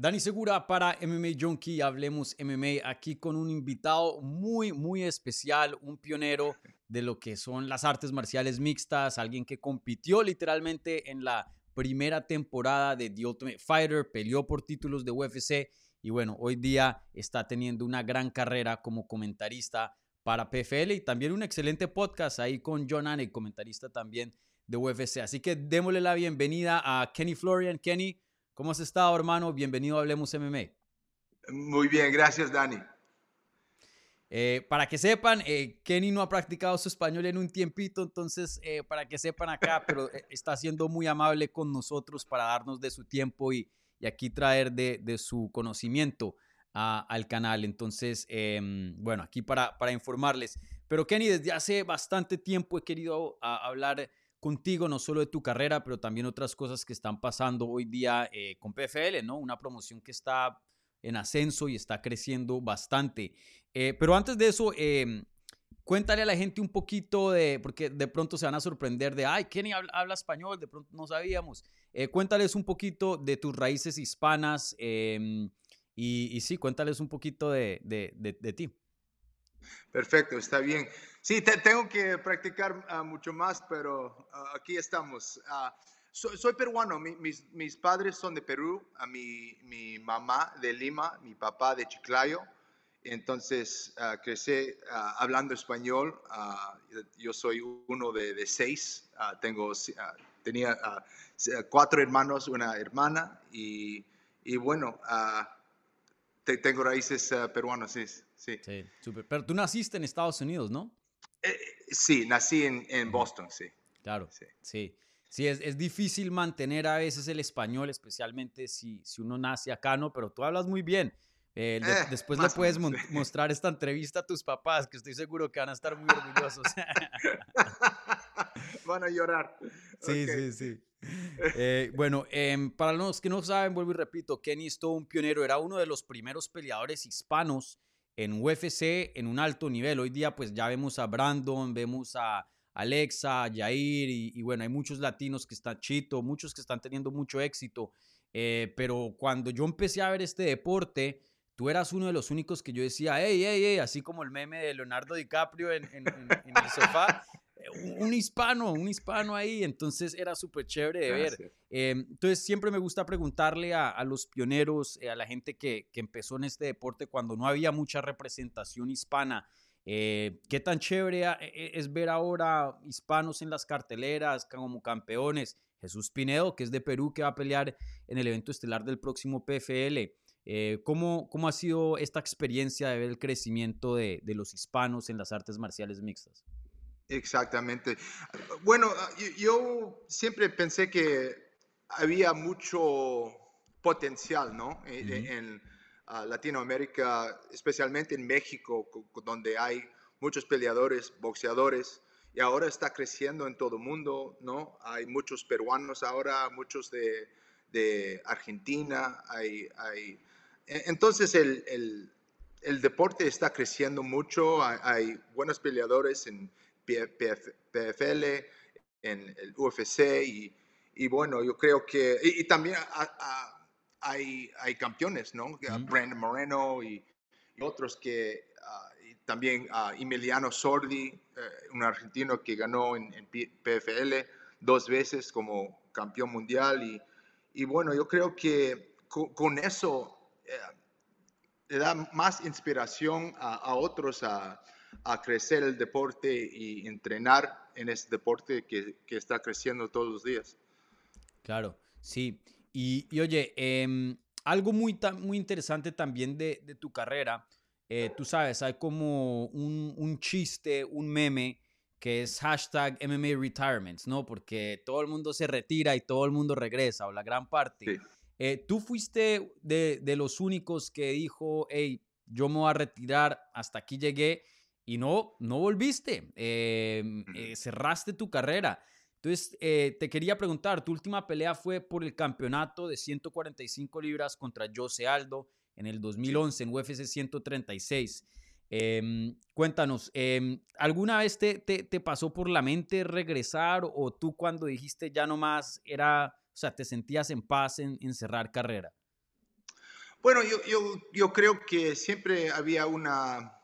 Dani Segura para MMA Junkie, hablemos MMA aquí con un invitado muy, muy especial, un pionero de lo que son las artes marciales mixtas, alguien que compitió literalmente en la primera temporada de The Ultimate Fighter, peleó por títulos de UFC y bueno, hoy día está teniendo una gran carrera como comentarista para PFL y también un excelente podcast ahí con John Anne, comentarista también de UFC. Así que démosle la bienvenida a Kenny Florian. Kenny, ¿Cómo has estado, hermano? Bienvenido a Hablemos MMA. Muy bien, gracias, Dani. Eh, para que sepan, eh, Kenny no ha practicado su español en un tiempito, entonces eh, para que sepan acá, pero está siendo muy amable con nosotros para darnos de su tiempo y, aquí traer de, su conocimiento al canal. Entonces, em, bueno, aquí para, para informarles. Pero Kenny, desde hace bastante tiempo he querido hablar contigo, no solo de tu carrera, pero también otras cosas que están pasando hoy día eh, con PFL, ¿no? Una promoción que está en ascenso y está creciendo bastante. Eh, pero antes de eso, em, cuéntale a la gente un poquito de, porque de pronto se van a sorprender de, ay, Kenny habla, español, de pronto no sabíamos. Eh, cuéntales un poquito de tus raíces hispanas em, y, sí, cuéntales un poquito de, de, de ti. Perfecto, está bien. Sí, tengo que practicar ah, mucho más, pero ah, aquí estamos. Uh, soy peruano, mis, padres son de Perú, a mi, mamá de Lima, mi papá de Chiclayo. Entonces crecí hablando español. yo soy uno de, seis. tengo, tenía cuatro hermanos, una hermana y bueno, tengo raíces peruanas, sí. Sí, sí Pero tú naciste en Estados Unidos, ¿no? Eh, sí, nací en, Boston, sí. Claro, sí. sí. es, difícil mantener a veces el español, especialmente si, si uno nace acá, ¿no? Pero tú hablas muy bien. Eh, eh, después le puedes mostrar esta entrevista a tus papás, que estoy seguro que van a estar muy orgullosos. van a llorar. Sí, sí, sí. bueno, em, para los que no saben, vuelvo y repito, Kenny un pionero, era uno de los primeros peleadores hispanos en UFC en un alto nivel. Hoy día pues ya vemos a Brandon, vemos a Alexa, a Jair y, bueno, hay muchos latinos que están chito, muchos que están teniendo mucho éxito. Eh, pero cuando yo empecé a ver este deporte, tú eras uno de los únicos que yo decía, hey, hey, hey, así como el meme de Leonardo DiCaprio en, en el sofá un hispano, un hispano ahí, entonces era súper chévere de ver. Em, entonces siempre me gusta preguntarle a, los pioneros, eh, a la gente que, empezó en este deporte cuando no había mucha representación hispana, eh, qué tan chévere e, es ver ahora hispanos en las carteleras como campeones. Jesús Pinedo, que es de Perú, que va a pelear en el evento estelar del próximo PFL. Eh, ¿cómo, ¿cómo, ha sido esta experiencia de ver el crecimiento de los hispanos en las artes marciales mixtas? Exactamente. Bueno, ah, yo siempre pensé que había mucho potencial, ¿no? E, en, ah, Latinoamérica, especialmente en México, donde hay muchos peleadores, boxeadores, y ahora está creciendo en todo el mundo, ¿no? Hay muchos peruanos ahora, muchos de, Argentina, hay, hay... E, entonces el, el, el, deporte está creciendo mucho, hay buenos peleadores en PFL, en el UFC y, bueno, yo creo que, y, también hay, hay campeones, ¿no? Brandon Moreno y, otros que, ah, también uh, Emiliano Sordi, eh, un argentino que ganó en, PFL dos veces como campeón mundial y, y bueno, yo creo que con, eso eh, le da más inspiración a, a otros a a crecer el deporte y entrenar en ese deporte que, que está creciendo todos los días. Claro, sí. Y, y oye, em, algo muy, muy interesante también de, de tu carrera, eh, tú sabes, hay como un, un, chiste, un meme que es hashtag MMA Retirements, ¿no? Porque todo el mundo se retira y todo el mundo regresa, o la gran parte. Eh, tú fuiste de, de, los únicos que dijo, hey, yo me voy a retirar, hasta aquí llegué y no, no volviste, em, eh, cerraste tu carrera. Entonces, eh, te quería preguntar, tu última pelea fue por el campeonato de 145 libras contra Jose Aldo en el 2011 en UFC 136. Em, cuéntanos, em, ¿alguna vez te, te, pasó por la mente regresar o tú cuando dijiste ya no más era, o sea, te sentías en paz en, en cerrar carrera? Bueno, yo, yo, yo creo que siempre había una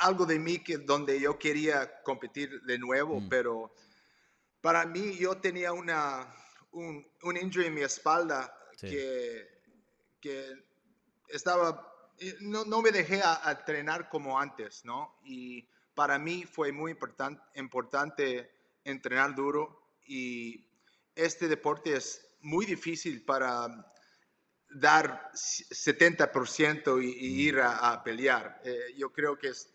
algo de mí que donde yo quería competir de nuevo, mm. pero para mí yo tenía una un, un injury en mi espalda que, que estaba no, no me dejé a, entrenar como antes, ¿no? Y para mí fue muy importante importante entrenar duro y este deporte es muy difícil para dar 70% y, y, ir a, pelear. Eh, yo creo que es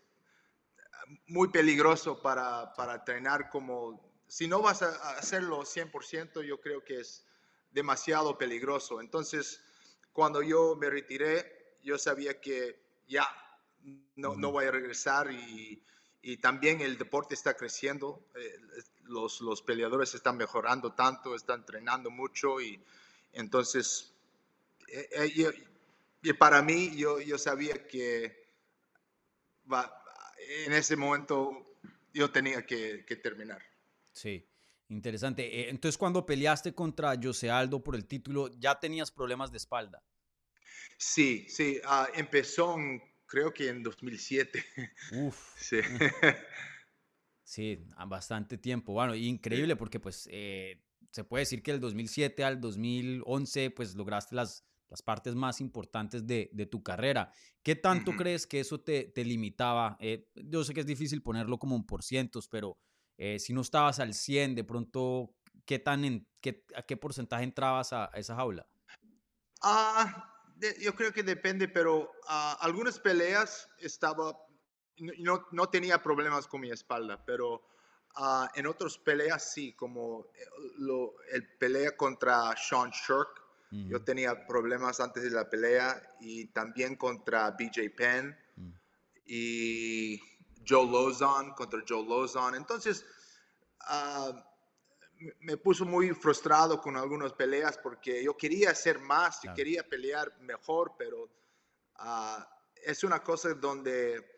muy peligroso para, para entrenar como, si no vas a hacerlo 100%, yo creo que es demasiado peligroso. Entonces, cuando yo me retiré, yo sabía que ya no, no voy a regresar y, y, también el deporte está creciendo. Eh, los, los peleadores están mejorando tanto, están entrenando mucho y entonces eh, eh, y para mí, yo, yo sabía que en ese momento yo tenía que, terminar. Sí, interesante. Eh, entonces, cuando peleaste contra José Aldo por el título, ¿ya tenías problemas de espalda? Sí, sí. Ah, empezó, creo que en 2007. Uf. Sí. Sí, bastante tiempo. Bueno, increíble porque pues se puede decir que del 2007 al 2011 pues lograste las las partes más importantes de, tu carrera. ¿Qué tanto crees que eso te, limitaba? Eh, yo sé que es difícil ponerlo como un por cientos, pero eh, si no estabas al 100, de pronto, ¿qué tan en, qué, ¿a qué porcentaje entrabas a, esa jaula? Ah, yo creo que depende, pero uh, algunas peleas estaba, no, no, tenía problemas con mi espalda, pero uh, en otras peleas sí, como eh, lo, el pelea contra Sean Shirk, yo tenía problemas antes de la pelea y también contra BJ Penn y Joe Lozon, contra Joe Lozon. Entonces, ah, me puso muy frustrado con algunas peleas porque yo quería hacer más, yo quería pelear mejor, pero ah, es una cosa donde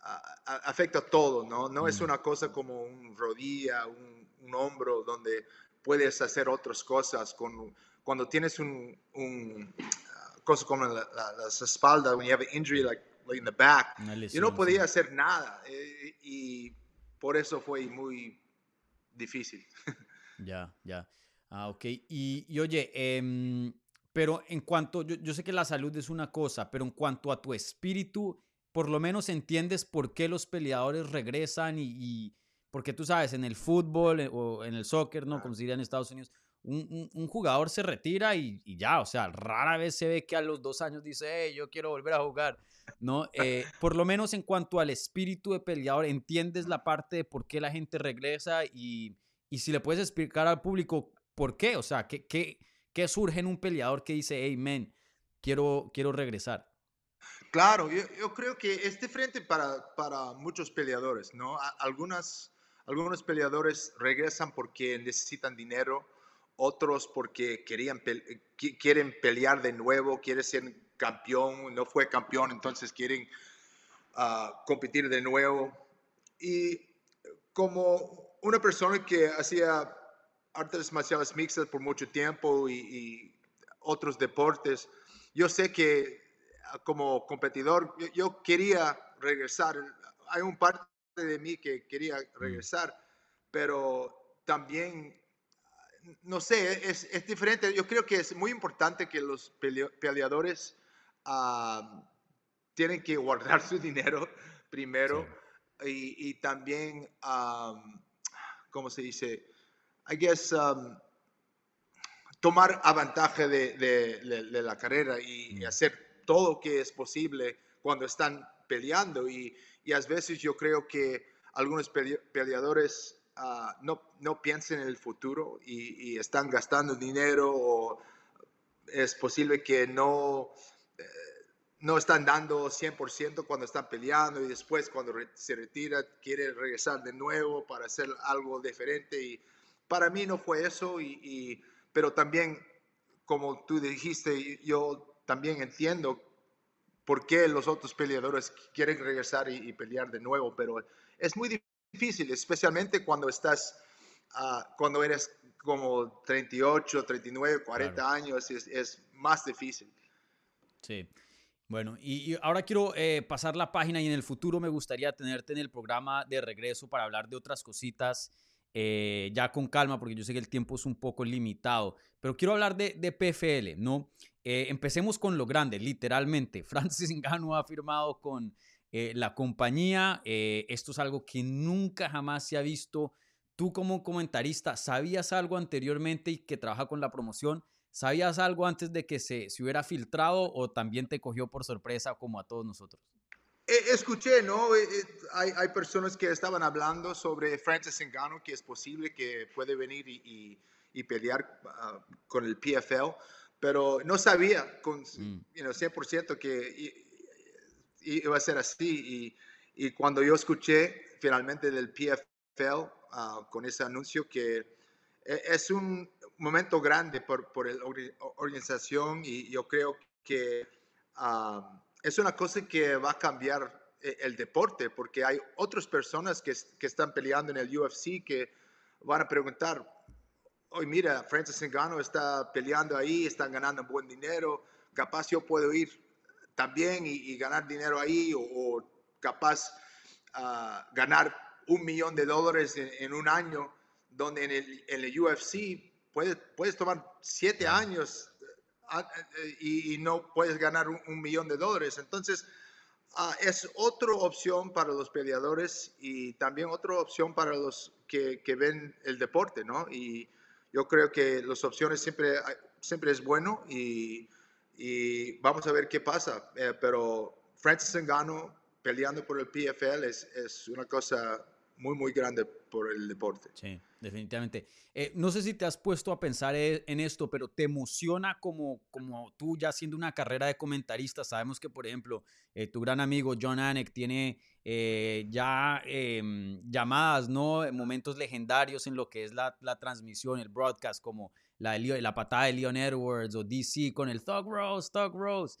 ah, afecta todo, ¿no? No es una cosa como un rodilla, un, un hombro, donde puedes hacer otras cosas con cuando tienes un, un uh, cosa como la, las espaldas, when you have an injury like, like in the back, yo no podía hacer nada eh, y por eso fue muy difícil. Ya, ya. Ah, ok. Y, y oye, eh, pero en cuanto, yo, yo, sé que la salud es una cosa, pero en cuanto a tu espíritu, por lo menos entiendes por qué los peleadores regresan y, y porque tú sabes, en el fútbol eh, o en el soccer, ¿no? Como se diría en Estados Unidos, un, jugador se retira y, ya, o sea, rara vez se ve que a los dos años dice, hey, yo quiero volver a jugar, ¿no? Eh, por lo menos en cuanto al espíritu de peleador, entiendes la parte de por qué la gente regresa y, si le puedes explicar al público por qué, o sea, qué, qué, qué surge en un peleador que dice, hey, man, quiero, quiero regresar. Claro, yo, creo que es diferente para, para muchos peleadores, ¿no? Algunas, algunos peleadores regresan porque necesitan dinero, otros porque querían quieren pelear de nuevo, quieren ser campeón, no fue campeón, entonces quieren ah, competir de nuevo. Y como una persona que hacía artes marciales mixtas por mucho tiempo y, otros deportes, yo sé que ah, como competidor yo, quería regresar. Hay un parte de mí que quería mm. regresar, pero también no sé, es, es, diferente. Yo creo que es muy importante que los peleadores tienen que guardar su dinero primero y, también, ¿cómo se dice? I guess, tomar avantaje de, de, la carrera y, mm. hacer todo lo que es posible cuando están peleando. Y, y a veces yo creo que algunos peleadores Ah, no, no piensen en el futuro y, están gastando dinero o es posible que no, eh, no están dando 100% cuando están peleando y después cuando se retira quiere regresar de nuevo para hacer algo diferente y para mí no fue eso y, pero también como tú dijiste yo también entiendo por qué los otros peleadores quieren regresar y, y pelear de nuevo pero es muy difícil especialmente cuando estás, uh, cuando eres como 38, 39, 40 años, es, es, más difícil. Sí. Bueno, y, ahora quiero eh, pasar la página y en el futuro me gustaría tenerte en el programa de regreso para hablar de otras cositas eh, ya con calma, porque yo sé que el tiempo es un poco limitado, pero quiero hablar de, de PFL, ¿no? Eh, empecemos con lo grande, literalmente. Francis Ngannou ha firmado con la compañía, esto es algo que nunca jamás se ha visto. Tú como comentarista, ¿sabías algo anteriormente y que trabaja con la promoción? ¿Sabías algo antes de que se, se hubiera filtrado o también te cogió por sorpresa como a todos nosotros? Eh, escuché, ¿no? Eh, eh, hay, hay, personas que estaban hablando sobre Francis Ngannou, que es posible que puede venir y, y, pelear ah, con el PFL, pero no sabía con mm. you know, 100% que iba a ser así. Y, y, cuando yo escuché finalmente del PFL ah, con ese anuncio que es un, momento grande por, por la organización y yo creo que ah, es una cosa que va a cambiar eh, el deporte porque hay otras personas que, que, están peleando en el UFC que van a preguntar, hoy mira, Francis Ngannou está peleando ahí, están ganando buen dinero, capaz yo puedo ir también y, ganar dinero ahí o, capaz uh, ganar un millón de dólares en, un año, donde en el, en el UFC puedes, puedes tomar siete años ah, y, no puedes ganar un, millón de dólares. Entonces, ah, es otra opción para los peleadores y también otra opción para los que, que, ven el deporte, ¿no? Y yo creo que las opciones siempre, siempre es bueno y, y vamos a ver qué pasa. Eh, pero Francis Ngannou peleando por el PFL es, es una cosa muy, muy grande por el deporte. Sí, definitivamente. Eh, no sé si te has puesto a pensar e, en esto, pero te emociona como, como tú ya haciendo una carrera de comentarista. Sabemos que, por ejemplo, eh, tu gran amigo John Anek tiene eh, ya em, llamadas, ¿no? Momentos legendarios en lo que es la, la transmisión, el broadcast, como la, la patada de Leon Edwards o DC con el Thug Rose, Thug Rose.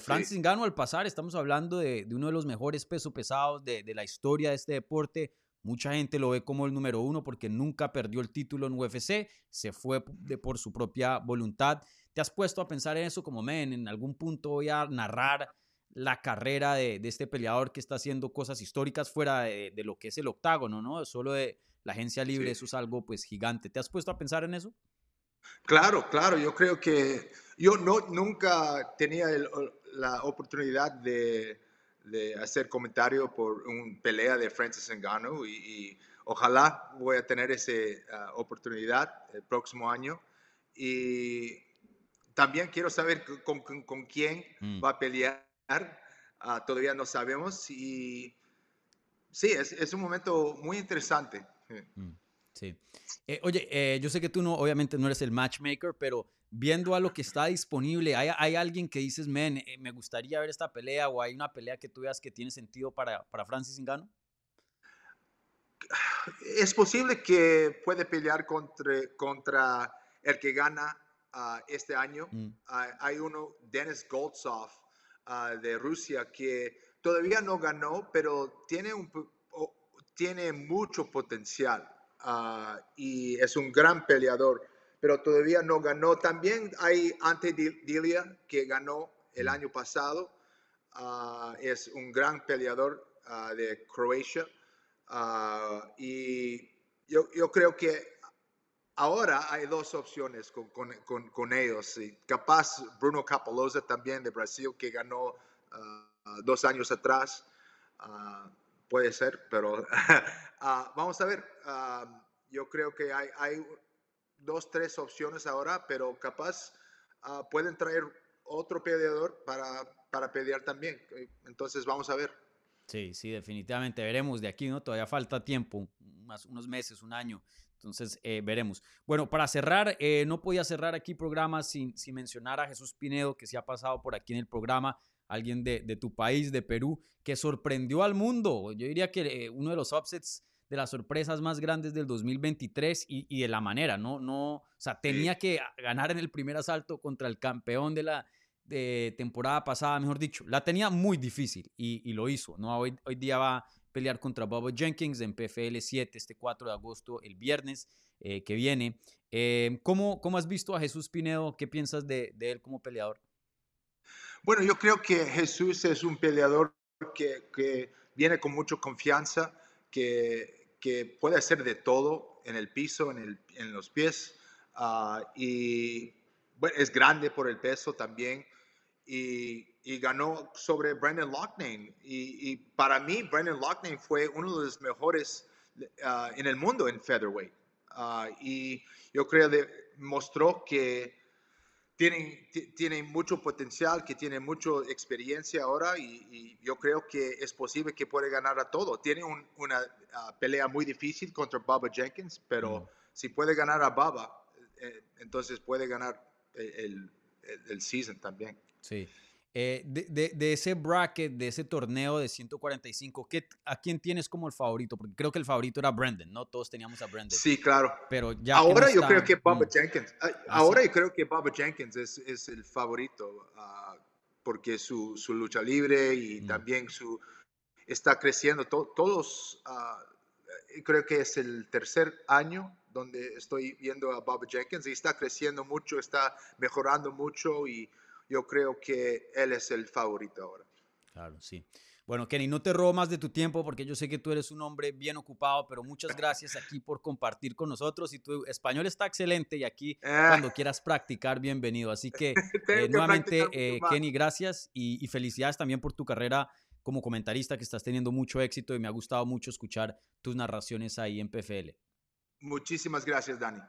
Francis Ngannou al pasar, estamos hablando de, de, uno de los mejores peso pesados de, de la historia de este deporte, Mucha gente lo ve como el número uno porque nunca perdió el título en UFC, se fue de, por su propia voluntad. ¿Te has puesto a pensar en eso como, men, en algún punto voy a narrar la carrera de, este peleador que está haciendo cosas históricas fuera de, lo que es el octágono, ¿no? Solo de la agencia libre, eso es algo pues gigante. ¿Te has puesto a pensar en eso? Claro, claro, yo creo que yo no, nunca tenía la oportunidad de de hacer comentario por una pelea de Francis Ngannou y, ojalá voy a tener esa ah, oportunidad el próximo año. Y también quiero saber con, con, quién mm. va a pelear. Ah, todavía no sabemos. Y sí, es, es un momento muy interesante. Mm, sí. Eh, oye, eh, yo sé que tú no, obviamente no eres el matchmaker, pero viendo a lo que está disponible, ¿hay, hay alguien que dices, men, eh, me gustaría ver esta pelea o hay una pelea que tú veas que tiene sentido para, para Francis Ngannou? Es posible que puede pelear contra, contra el que gana ah, este año. Mm. hay uno, Denis Goldsov, ah, de Rusia, que todavía no ganó, pero tiene, un, tiene mucho potencial ah, y es un gran peleador pero todavía no ganó. También hay Ante Dilia, que ganó el año pasado. Ah, es un gran peleador ah, de Croacia. Ah, y yo, yo, creo que ahora hay dos opciones con, con, con, ellos. capaz Bruno Capoloza también de Brasil, que ganó dos años atrás. puede ser, pero vamos a ver. yo creo que hay, hay dos, tres opciones ahora, pero capaz ah, pueden traer otro peleador para, para pelear también. Entonces vamos a ver. Sí, sí, definitivamente veremos de aquí, ¿no? Todavía falta tiempo, más unos meses, un año. Entonces, eh, veremos. Bueno, para cerrar, eh, no podía cerrar aquí programa sin, sin mencionar a Jesús Pinedo, que se ha pasado por aquí en el programa, alguien de, de tu país, de Perú, que sorprendió al mundo. Yo diría que eh, uno de los upsets de las sorpresas más grandes del 2023 y, y de la manera, ¿no? no O sea, tenía que ganar en el primer asalto contra el campeón de la de temporada pasada, mejor dicho. La tenía muy difícil y, y lo hizo, ¿no? Hoy, hoy día va a pelear contra Bobo Jenkins en PFL 7 este 4 de agosto, el viernes eh, que viene. Eh, ¿cómo, ¿cómo, has visto a Jesús Pinedo? ¿Qué piensas de, de él como peleador? Bueno, yo creo que Jesús es un peleador que, que viene con mucha confianza, que, que, puede hacer de todo en el piso, en, el, en los pies, uh, y bueno, es grande por el peso también, y, y ganó sobre Brandon Loughnane. Y, y, para mí, Brandon Loughnane fue uno de los mejores uh, en el mundo en featherweight. Uh, y yo creo que mostró que tienen, tienen mucho potencial, que tiene mucha experiencia ahora y, yo creo que es posible que puede ganar a todo. Tiene una ah, pelea muy difícil contra Baba Jenkins, pero mm. si puede ganar a Baba, eh, entonces puede ganar el, el, el season también. Sí. Eh, de, de, ese bracket, de ese torneo de 145, ¿qué, ¿a quién tienes como el favorito? Porque creo que el favorito era Brandon, ¿no? Todos teníamos a Brandon. Sí, claro. Pero ya ahora yo creo que Baba mm. Jenkins, ah, ¿Ah, ahora yo creo que Baba Jenkins es, es el favorito, uh, porque su, su, lucha libre y mm. también su está creciendo. todos, uh, creo que es el tercer año donde estoy viendo a Baba Jenkins y está creciendo mucho, está mejorando mucho y yo creo que él es el favorito ahora. Claro, sí. Bueno, Kenny, no te robo más de tu tiempo porque yo sé que tú eres un hombre bien ocupado, pero muchas gracias aquí por compartir con nosotros y tu español está excelente y aquí ah. cuando quieras practicar, bienvenido. Así que, eh, nuevamente, eh, Kenny, gracias y, y, felicidades también por tu carrera como comentarista que estás teniendo mucho éxito y me ha gustado mucho escuchar tus narraciones ahí en PFL. Muchísimas gracias, Dani.